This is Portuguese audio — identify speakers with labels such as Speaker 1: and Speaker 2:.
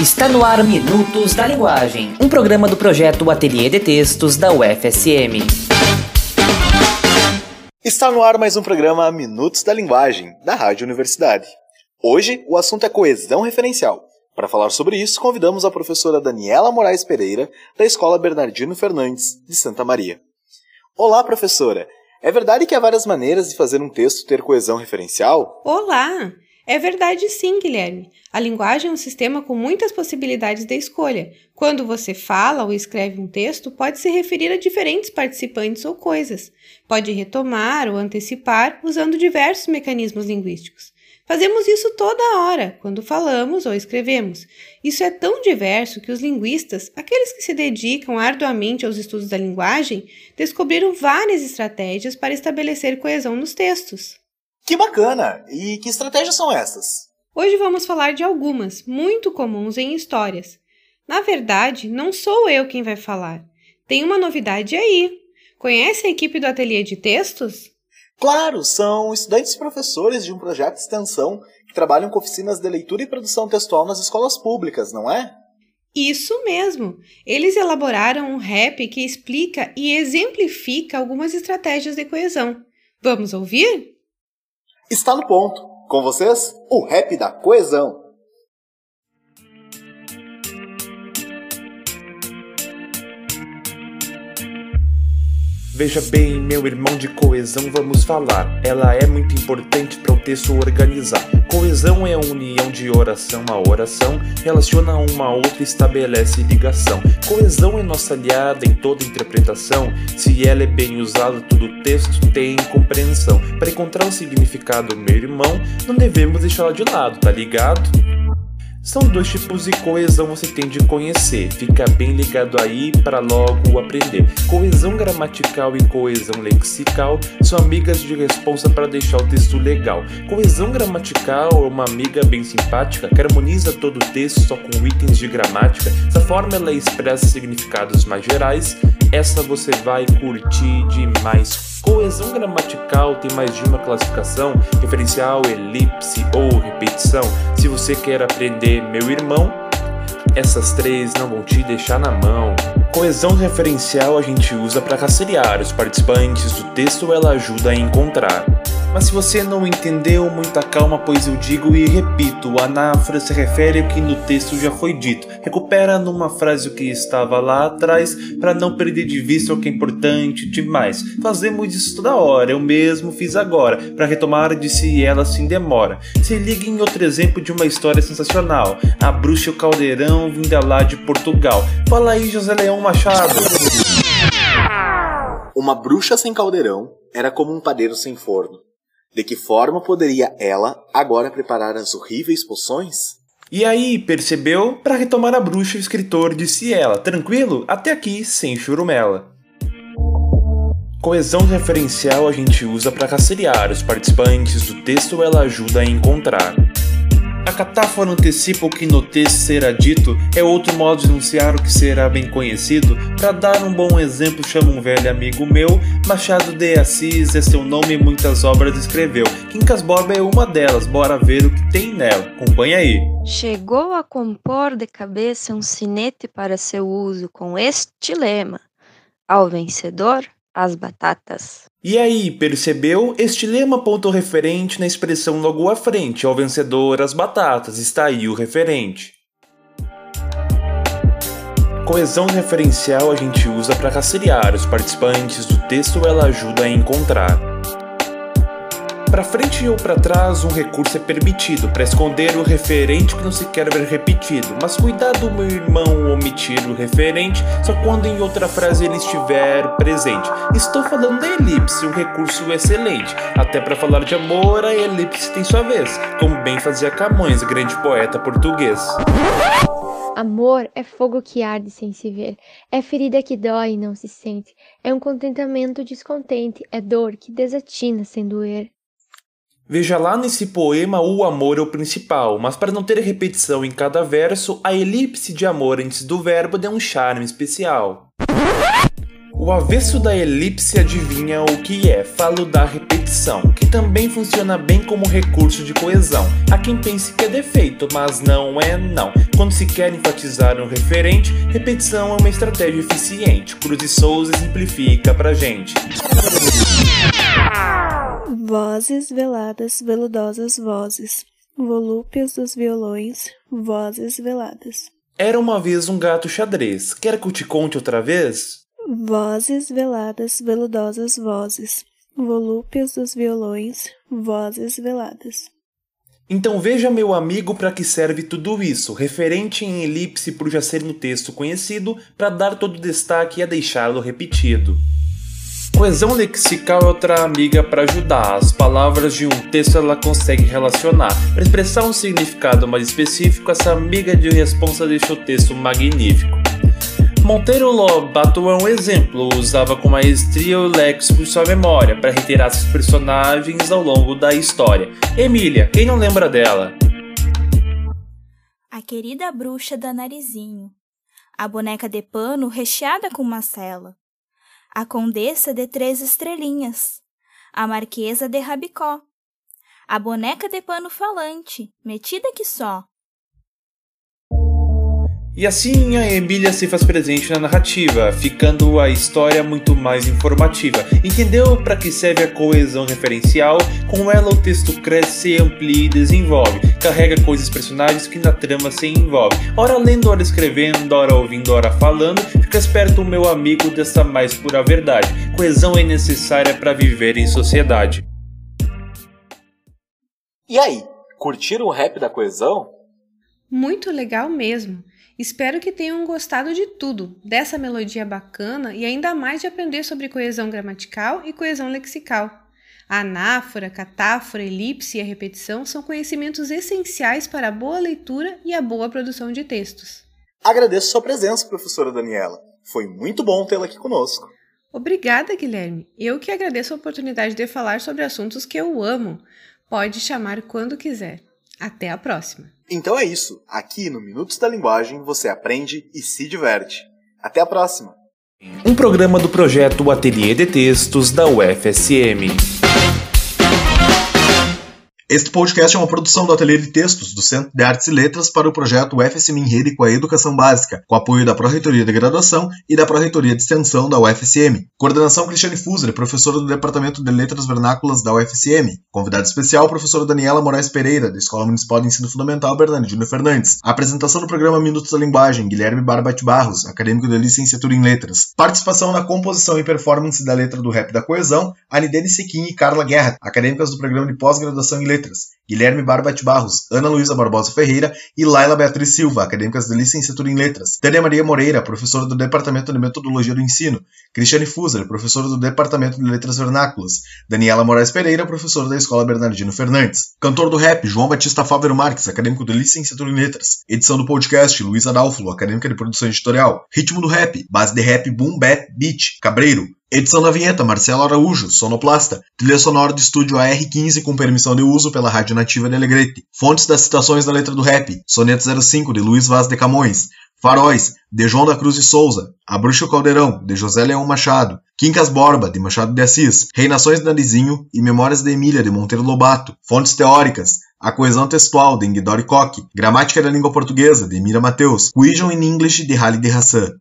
Speaker 1: Está no ar Minutos da Linguagem, um programa do projeto Ateliê de Textos da UFSM.
Speaker 2: Está no ar mais um programa Minutos da Linguagem, da Rádio Universidade. Hoje o assunto é coesão referencial. Para falar sobre isso, convidamos a professora Daniela Moraes Pereira, da Escola Bernardino Fernandes, de Santa Maria. Olá, professora! É verdade que há várias maneiras de fazer um texto ter coesão referencial?
Speaker 3: Olá! É verdade sim, Guilherme. A linguagem é um sistema com muitas possibilidades de escolha. Quando você fala ou escreve um texto, pode se referir a diferentes participantes ou coisas. Pode retomar ou antecipar usando diversos mecanismos linguísticos. Fazemos isso toda hora, quando falamos ou escrevemos. Isso é tão diverso que os linguistas, aqueles que se dedicam arduamente aos estudos da linguagem, descobriram várias estratégias para estabelecer coesão nos textos.
Speaker 2: Que bacana! E que estratégias são essas?
Speaker 3: Hoje vamos falar de algumas, muito comuns em histórias. Na verdade, não sou eu quem vai falar. Tem uma novidade aí. Conhece a equipe do ateliê de textos?
Speaker 2: Claro, são estudantes e professores de um projeto de extensão que trabalham com oficinas de leitura e produção textual nas escolas públicas, não é?
Speaker 3: Isso mesmo! Eles elaboraram um rap que explica e exemplifica algumas estratégias de coesão. Vamos ouvir?
Speaker 2: Está no ponto. Com vocês, o rap da coesão.
Speaker 4: Veja bem, meu irmão de coesão, vamos falar. Ela é muito importante para o texto organizar. Coesão é a união de oração a oração, relaciona uma a outra e estabelece ligação. Coesão é nossa aliada em toda interpretação. Se ela é bem usada, todo o texto tem compreensão. Para encontrar o significado, meu irmão, não devemos deixá-la de lado, tá ligado? São dois tipos de coesão você tem de conhecer, fica bem ligado aí para logo aprender. Coesão gramatical e coesão lexical são amigas de responsa para deixar o texto legal. Coesão gramatical é uma amiga bem simpática que harmoniza todo o texto só com itens de gramática. Dessa forma ela expressa significados mais gerais, essa você vai curtir demais. Coesão gramatical tem mais de uma classificação, referencial, elipse ou repetição. Se você quer aprender, meu irmão, essas três não vão te deixar na mão. Coesão referencial a gente usa para rastrear os participantes do texto, ela ajuda a encontrar. Mas se você não entendeu, muita calma, pois eu digo e repito: a anáfora se refere ao que no texto já foi dito. Recupera numa frase o que estava lá atrás, para não perder de vista o que é importante demais. Fazemos isso toda hora, eu mesmo fiz agora, para retomar de se ela assim demora. Se liga em outro exemplo de uma história sensacional: A Bruxa e o Caldeirão vinda lá de Portugal. Fala aí, José Leão Machado.
Speaker 2: Uma bruxa sem caldeirão era como um padeiro sem forno. De que forma poderia ela agora preparar as horríveis poções?
Speaker 4: E aí, percebeu? Para retomar a bruxa, o escritor disse ela: Tranquilo? Até aqui, sem churumela. Coesão referencial a gente usa para rastrear os participantes do texto, ela ajuda a encontrar. A catáfora antecipa o que no texto será dito, é outro modo de anunciar o que será bem conhecido. Para dar um bom exemplo, chamo um velho amigo meu, Machado de Assis é seu nome e muitas obras escreveu. Quincas Borba é uma delas, bora ver o que tem nela. Acompanha aí.
Speaker 5: Chegou a compor de cabeça um sinete para seu uso com este lema: Ao vencedor, as batatas.
Speaker 4: E aí, percebeu? Este lema ponto referente na expressão logo à frente, ao vencedor as batatas, está aí o referente. Coesão referencial a gente usa para rastrear os participantes do texto, ela ajuda a encontrar. Para frente ou para trás, um recurso é permitido para esconder o referente que não se quer ver repetido. Mas cuidado, meu irmão, omitir o referente só quando em outra frase ele estiver presente. Estou falando da elipse, um recurso excelente. Até para falar de amor, a elipse tem sua vez, como bem fazia Camões, grande poeta português.
Speaker 6: Amor é fogo que arde sem se ver, é ferida que dói e não se sente, é um contentamento descontente, é dor que desatina sem doer.
Speaker 4: Veja lá nesse poema o amor é o principal, mas para não ter repetição em cada verso, a elipse de amor antes do verbo dá um charme especial. O avesso da elipse adivinha o que é, falo da repetição, que também funciona bem como recurso de coesão. Há quem pense que é defeito, mas não é não. Quando se quer enfatizar um referente, repetição é uma estratégia eficiente. Cruz e Souza simplifica pra gente.
Speaker 7: Vozes veladas, veludosas vozes, volúpias dos violões, vozes veladas.
Speaker 4: Era uma vez um gato xadrez. Quer que eu te conte outra vez?
Speaker 7: Vozes veladas, veludosas vozes, volúpias dos violões, vozes veladas.
Speaker 4: Então veja, meu amigo, para que serve tudo isso, referente em elipse por já ser no texto conhecido, para dar todo o destaque e a deixá-lo repetido. Coesão lexical é outra amiga para ajudar. As palavras de um texto ela consegue relacionar. Para expressar um significado mais específico, essa amiga de responsa deixa o texto magnífico. Monteiro Lobato é um exemplo, usava com maestria o léxico em sua memória para reiterar seus personagens ao longo da história. Emília, quem não lembra dela?
Speaker 8: A querida bruxa da Narizinho, a boneca de pano recheada com macela, a condessa de três estrelinhas, a marquesa de Rabicó, a boneca de pano falante, metida que só,
Speaker 4: e assim a Emília se faz presente na narrativa, ficando a história muito mais informativa. Entendeu para que serve a coesão referencial? Com ela o texto cresce, amplia e desenvolve. Carrega coisas personagens que na trama se envolve. Ora lendo, ora escrevendo, ora ouvindo, ora falando. Fica esperto, meu amigo, dessa mais pura verdade. Coesão é necessária para viver em sociedade.
Speaker 2: E aí, curtiram o rap da coesão?
Speaker 3: Muito legal mesmo. Espero que tenham gostado de tudo, dessa melodia bacana e ainda mais de aprender sobre coesão gramatical e coesão lexical. A anáfora, catáfora, elipse e a repetição são conhecimentos essenciais para a boa leitura e a boa produção de textos.
Speaker 2: Agradeço sua presença, professora Daniela. Foi muito bom tê-la aqui conosco.
Speaker 3: Obrigada, Guilherme. Eu que agradeço a oportunidade de falar sobre assuntos que eu amo. Pode chamar quando quiser. Até a próxima!
Speaker 2: Então é isso. Aqui no Minutos da Linguagem você aprende e se diverte. Até a próxima!
Speaker 4: Um programa do projeto Ateliê de Textos da UFSM.
Speaker 2: Este podcast é uma produção do Ateliê de Textos do Centro de Artes e Letras para o projeto UFSM em Rede com a Educação Básica, com apoio da Pró-Reitoria de Graduação e da Pró-Reitoria de Extensão da UFSM. Coordenação Cristiane Fuser, professora do Departamento de Letras Vernáculas da UFSM. Convidado especial, professora Daniela Moraes Pereira, da Escola Municipal de Ensino Fundamental Bernardino Fernandes. Apresentação do programa Minutos da Linguagem, Guilherme Barbat Barros, acadêmico de licenciatura em Letras. Participação na composição e performance da letra do rap da coesão, Anidene Sequim e Carla Guerra, acadêmicas do programa de pós-graduação em Letras. Guilherme Barbat Barros, Ana Luísa Barbosa Ferreira e Laila Beatriz Silva, acadêmicas de licenciatura em Letras. Tânia Maria Moreira, professora do Departamento de Metodologia do Ensino. Cristiane Fuser, professora do Departamento de Letras Vernáculas. Daniela Moraes Pereira, professora da Escola Bernardino Fernandes. Cantor do rap, João Batista Fávero Marques, acadêmico de licenciatura em Letras. Edição do podcast, Luísa Adálfolo, acadêmica de produção editorial. Ritmo do rap, base de rap, boom, bap, beat, cabreiro. Edição da vinheta, Marcelo Araújo, sonoplasta. Trilha sonora do estúdio AR15 com permissão de uso pela Rádio Nativa de Alegrete. Fontes das citações da letra do rap. Soneto 05, de Luiz Vaz de Camões. Faróis, de João da Cruz de Souza. A Bruxa Caldeirão, de José Leão Machado. Quincas Borba, de Machado de Assis. Reinações de Narizinho e Memórias de Emília, de Monteiro Lobato. Fontes teóricas. A coesão textual, de Ingdori Koch. Gramática da língua portuguesa, de Mira Mateus. Cohesion in English, de Hali de Hassan.